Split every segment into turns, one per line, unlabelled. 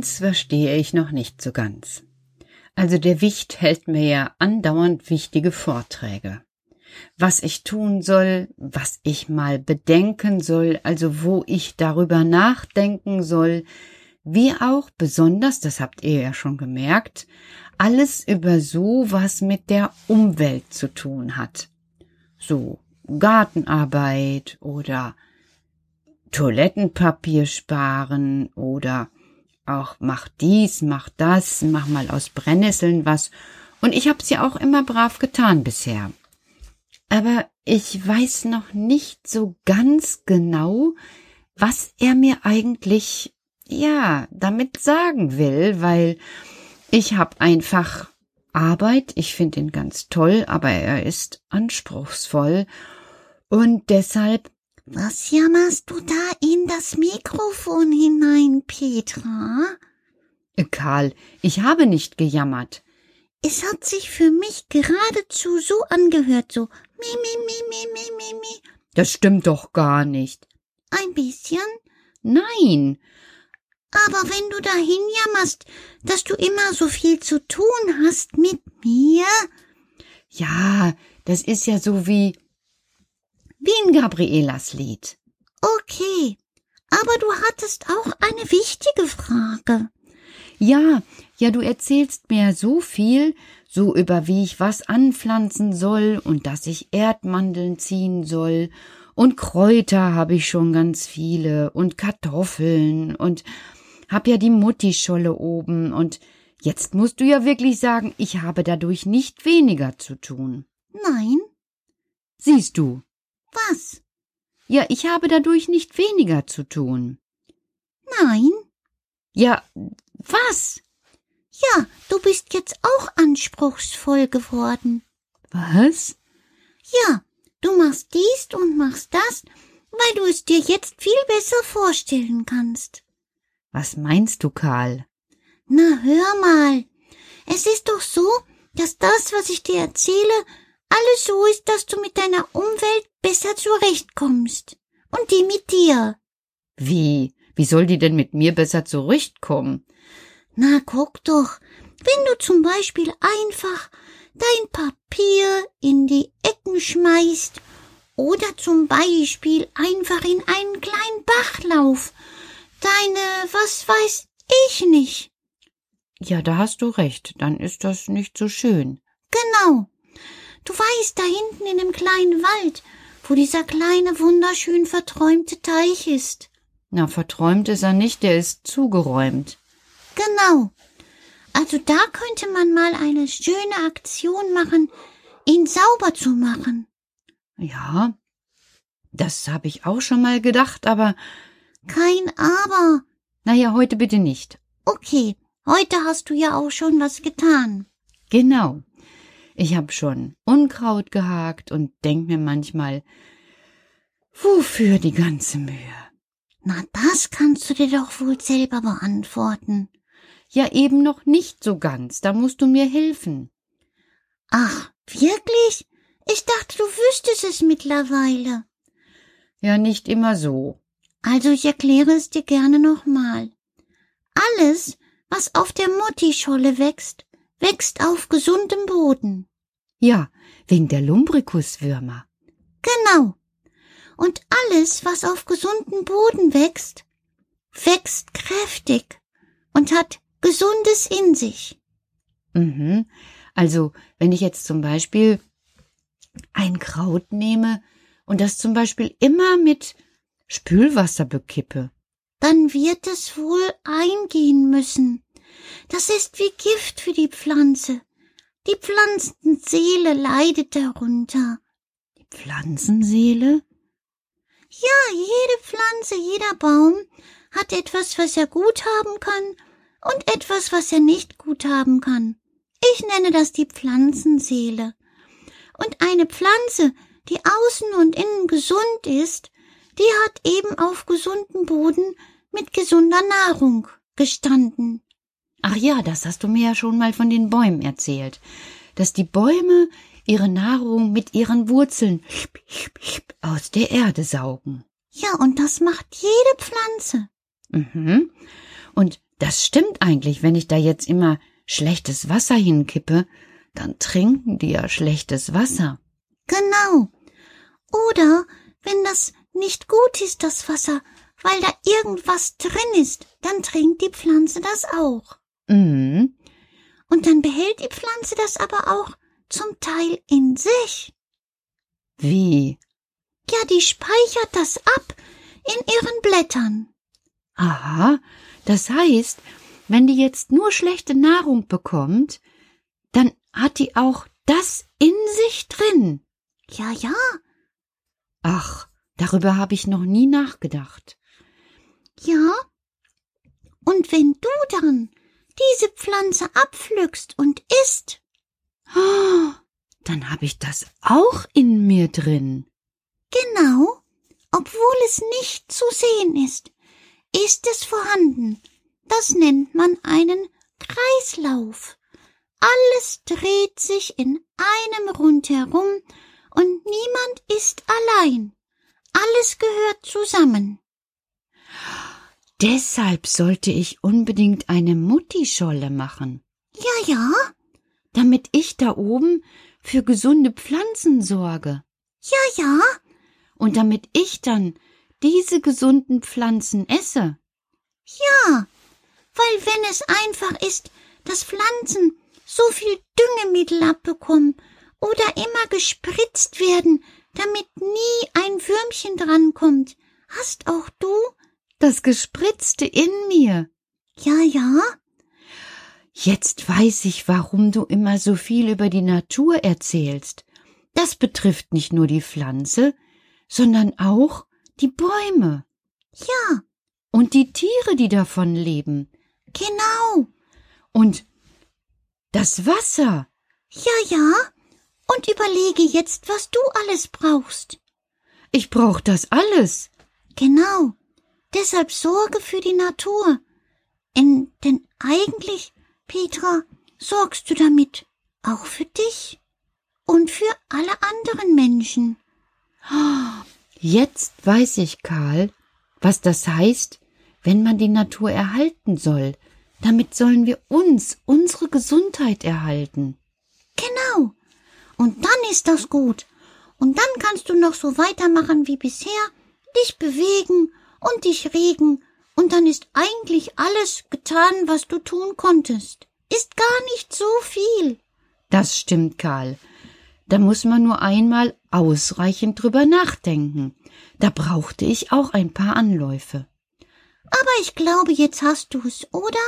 Eins verstehe ich noch nicht so ganz. Also der Wicht hält mir ja andauernd wichtige Vorträge. Was ich tun soll, was ich mal bedenken soll, also wo ich darüber nachdenken soll, wie auch besonders, das habt ihr ja schon gemerkt, alles über so was mit der Umwelt zu tun hat. So Gartenarbeit oder Toilettenpapier sparen oder auch mach dies, mach das, mach mal aus Brennnesseln was. Und ich habe sie auch immer brav getan bisher. Aber ich weiß noch nicht so ganz genau, was er mir eigentlich, ja, damit sagen will, weil ich habe einfach Arbeit, ich finde ihn ganz toll, aber er ist anspruchsvoll und deshalb
was jammerst du da in das Mikrofon hinein, Petra?
Äh, Karl, ich habe nicht gejammert.
Es hat sich für mich geradezu so angehört, so mi mi mi mi mi mi mi.
Das stimmt doch gar nicht.
Ein bisschen.
Nein,
Aber wenn du dahin jammerst, dass du immer so viel zu tun hast mit mir,
ja, das ist ja so wie wie in Gabrielas Lied.
okay. Aber du hattest auch eine wichtige Frage.
Ja, ja, du erzählst mir so viel, so über wie ich was anpflanzen soll und dass ich Erdmandeln ziehen soll und Kräuter habe ich schon ganz viele und Kartoffeln und hab ja die Muttischolle oben und jetzt musst du ja wirklich sagen, ich habe dadurch nicht weniger zu tun.
Nein,
Siehst du?
Was?
Ja, ich habe dadurch nicht weniger zu tun.
Nein.
Ja, was?
Ja, du bist jetzt auch anspruchsvoll geworden.
Was?
Ja, du machst dies und machst das, weil du es dir jetzt viel besser vorstellen kannst.
Was meinst du, Karl?
Na, hör mal. Es ist doch so, dass das, was ich dir erzähle, alles so ist, dass du mit deiner Umwelt besser zurechtkommst. Und die mit dir.
Wie? Wie soll die denn mit mir besser zurechtkommen?
Na, guck doch. Wenn du zum Beispiel einfach dein Papier in die Ecken schmeißt oder zum Beispiel einfach in einen kleinen Bachlauf. Deine, was weiß ich nicht.
Ja, da hast du recht, dann ist das nicht so schön.
Genau. Du weißt, da hinten in dem kleinen Wald, wo dieser kleine, wunderschön verträumte Teich ist.
Na, verträumt ist er nicht, der ist zugeräumt.
Genau. Also da könnte man mal eine schöne Aktion machen, ihn sauber zu machen.
Ja, das habe ich auch schon mal gedacht, aber
Kein Aber.
naja, heute bitte nicht.
Okay, heute hast du ja auch schon was getan.
Genau. Ich habe schon Unkraut gehakt und denk mir manchmal, wofür die ganze Mühe?
Na, das kannst du dir doch wohl selber beantworten.
Ja, eben noch nicht so ganz, da musst du mir helfen.
Ach, wirklich? Ich dachte, du wüsstest es mittlerweile.
Ja, nicht immer so.
Also ich erkläre es dir gerne nochmal. Alles, was auf der Muttischolle wächst, wächst auf gesundem Boden.
Ja, wegen der Lumbrikuswürmer.
Genau. Und alles, was auf gesunden Boden wächst, wächst kräftig und hat Gesundes in sich.
Mhm. Also, wenn ich jetzt zum Beispiel ein Kraut nehme und das zum Beispiel immer mit Spülwasser bekippe.
Dann wird es wohl eingehen müssen. Das ist wie Gift für die Pflanze. Die Pflanzenseele leidet darunter.
Die Pflanzenseele?
Ja, jede Pflanze, jeder Baum hat etwas, was er gut haben kann und etwas, was er nicht gut haben kann. Ich nenne das die Pflanzenseele. Und eine Pflanze, die außen und innen gesund ist, die hat eben auf gesundem Boden mit gesunder Nahrung gestanden.
Ach ja, das hast du mir ja schon mal von den Bäumen erzählt, dass die Bäume ihre Nahrung mit ihren Wurzeln aus der Erde saugen.
Ja, und das macht jede Pflanze.
Mhm. Und das stimmt eigentlich, wenn ich da jetzt immer schlechtes Wasser hinkippe, dann trinken die ja schlechtes Wasser.
Genau. Oder wenn das nicht gut ist, das Wasser, weil da irgendwas drin ist, dann trinkt die Pflanze das auch.
Mhm.
Und dann behält die Pflanze das aber auch zum Teil in sich.
Wie?
Ja, die speichert das ab in ihren Blättern.
Aha, das heißt, wenn die jetzt nur schlechte Nahrung bekommt, dann hat die auch das in sich drin.
Ja, ja.
Ach, darüber habe ich noch nie nachgedacht.
Ja. Und wenn du dann diese Pflanze abpflückst und isst,
oh, dann habe ich das auch in mir drin.
Genau, obwohl es nicht zu sehen ist, ist es vorhanden. Das nennt man einen Kreislauf. Alles dreht sich in einem rundherum und niemand ist allein. Alles gehört zusammen.
Deshalb sollte ich unbedingt eine Muttischolle machen.
Ja, ja.
Damit ich da oben für gesunde Pflanzen sorge.
Ja, ja.
Und damit ich dann diese gesunden Pflanzen esse.
Ja, weil wenn es einfach ist, dass Pflanzen so viel Düngemittel abbekommen oder immer gespritzt werden, damit nie ein Würmchen drankommt, hast auch du
das Gespritzte in mir.
Ja, ja.
Jetzt weiß ich, warum du immer so viel über die Natur erzählst. Das betrifft nicht nur die Pflanze, sondern auch die Bäume.
Ja.
Und die Tiere, die davon leben.
Genau.
Und das Wasser.
Ja, ja. Und überlege jetzt, was du alles brauchst.
Ich brauch das alles.
Genau. Deshalb sorge für die Natur. In, denn eigentlich, Petra, sorgst du damit auch für dich und für alle anderen Menschen.
Jetzt weiß ich, Karl, was das heißt, wenn man die Natur erhalten soll. Damit sollen wir uns, unsere Gesundheit erhalten.
Genau. Und dann ist das gut. Und dann kannst du noch so weitermachen wie bisher, dich bewegen und dich regen, und dann ist eigentlich alles getan, was du tun konntest. Ist gar nicht so viel.
Das stimmt, Karl. Da muss man nur einmal ausreichend drüber nachdenken. Da brauchte ich auch ein paar Anläufe.
Aber ich glaube, jetzt hast du's, oder?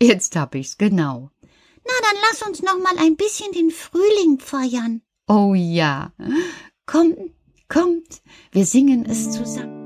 Jetzt hab ich's, genau.
Na, dann lass uns noch mal ein bisschen den Frühling feiern.
Oh ja. Kommt, kommt, wir singen es zusammen.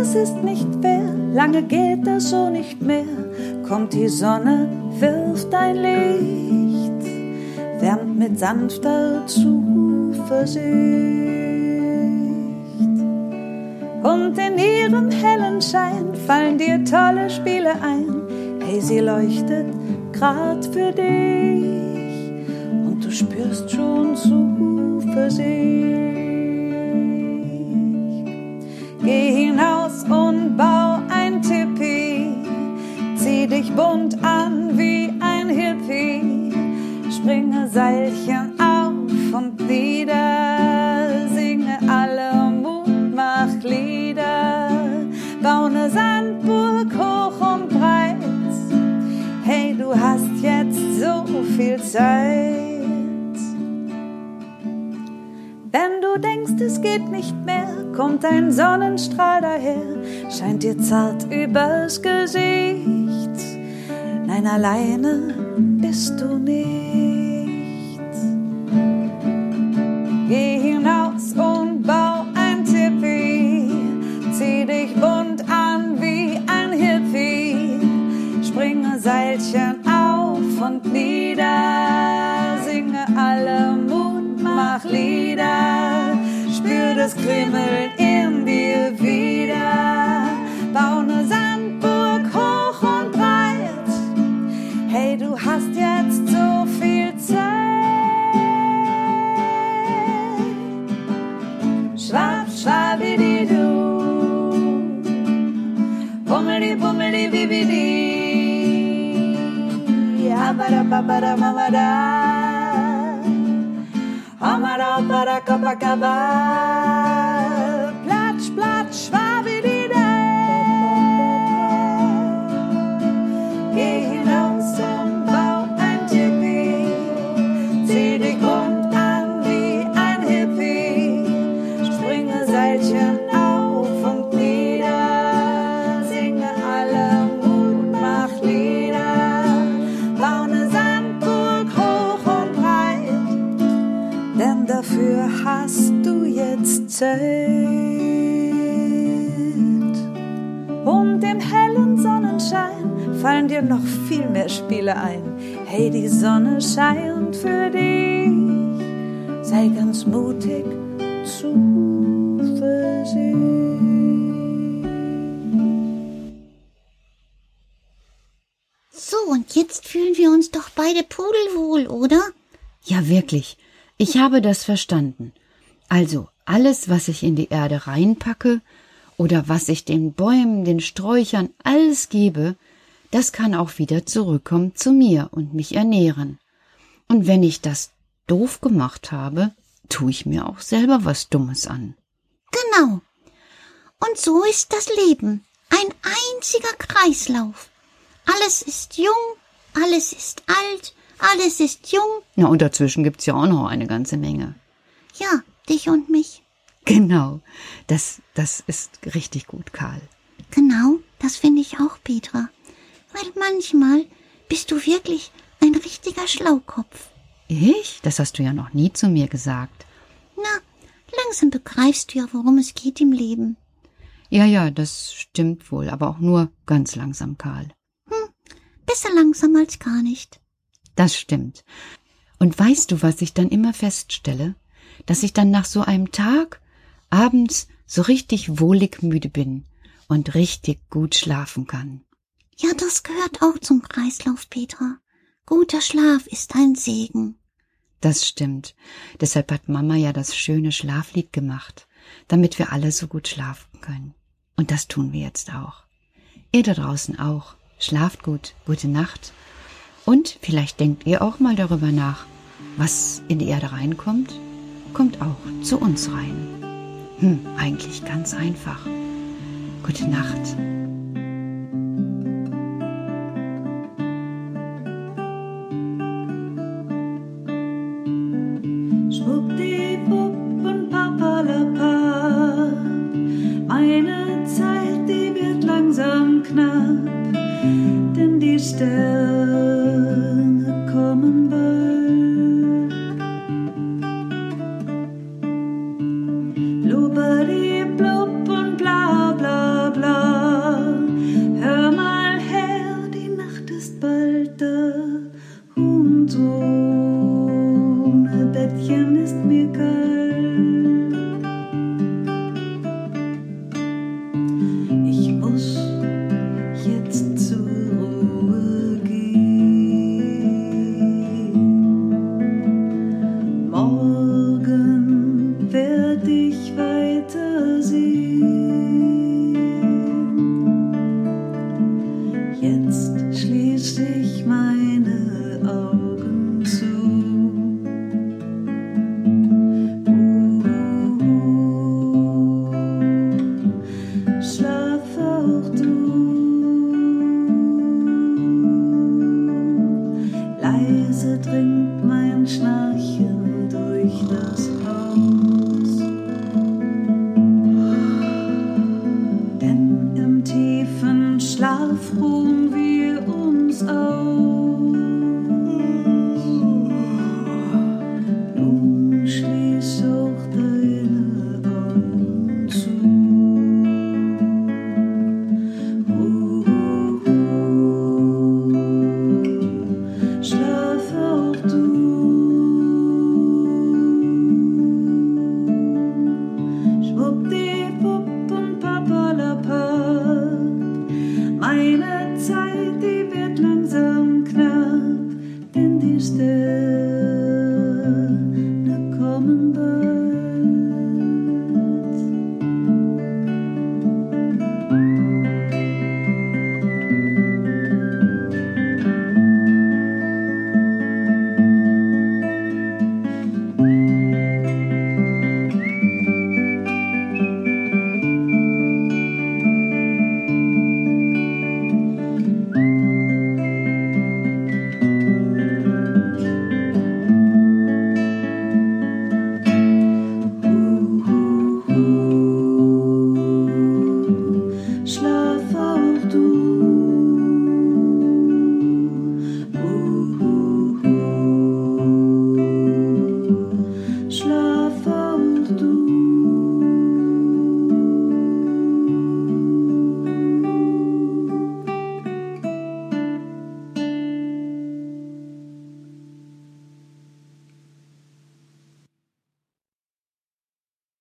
Es ist nicht fair, lange geht das so nicht mehr, kommt die Sonne, wirft ein Licht, wärmt mit sanfter Zuversicht. Und in ihrem hellen Schein fallen dir tolle Spiele ein, hey, sie leuchtet grad für dich und du spürst schon Zuversicht. Geh dich bunt an wie ein Hippie, springe Seilchen auf und nieder, singe alle Mutmachlieder, bau ne Sandburg hoch und breit. Hey, du hast jetzt so viel Zeit. Wenn du denkst, es geht nicht mehr, kommt ein Sonnenstrahl daher, scheint dir zart übers Gesicht. Nein, alleine bist du nicht. Geh hinaus und bau ein Tipi, zieh dich bunt an wie ein Hippie, springe Seilchen auf und nieder, singe alle Mutmachlieder, spür das Kribbeln bidi bidi di. Platsch, platsch, schwarz. Fallen dir noch viel mehr Spiele ein. Hey, die Sonne scheint für dich, sei ganz mutig, Zuversicht.
So, und jetzt fühlen wir uns doch beide pudelwohl, oder?
Ja, wirklich. Ich habe das verstanden. Also, alles, was ich in die Erde reinpacke oder was ich den Bäumen, den Sträuchern, alles gebe, das kann auch wieder zurückkommen zu mir und mich ernähren. Und wenn ich das doof gemacht habe, tue ich mir auch selber was Dummes an.
Genau. Und so ist das Leben. Ein einziger Kreislauf. Alles ist jung, alles ist alt, alles ist jung.
Ja, und dazwischen gibt's ja auch noch eine ganze Menge.
Ja, dich und mich.
Genau. Das, das ist richtig gut, Karl.
Genau, das finde ich auch, Petra. Weil manchmal bist du wirklich ein richtiger Schlaukopf.
Ich? Das hast du ja noch nie zu mir gesagt.
Na, langsam begreifst du ja, worum es geht im Leben.
Ja, ja, das stimmt wohl, aber auch nur ganz langsam, Karl.
Besser langsam als gar nicht.
Das stimmt. Und weißt du, was ich dann immer feststelle? Dass ich dann nach so einem Tag abends so richtig wohlig müde bin und richtig gut schlafen kann.
Ja, das gehört auch zum Kreislauf, Petra. Guter Schlaf ist ein Segen.
Das stimmt. Deshalb hat Mama ja das schöne Schlaflied gemacht, damit wir alle so gut schlafen können. Und das tun wir jetzt auch. Ihr da draußen auch. Schlaft gut, gute Nacht. Und vielleicht denkt ihr auch mal darüber nach, was in die Erde reinkommt, kommt auch zu uns rein. Hm, eigentlich ganz einfach. Gute Nacht.
Und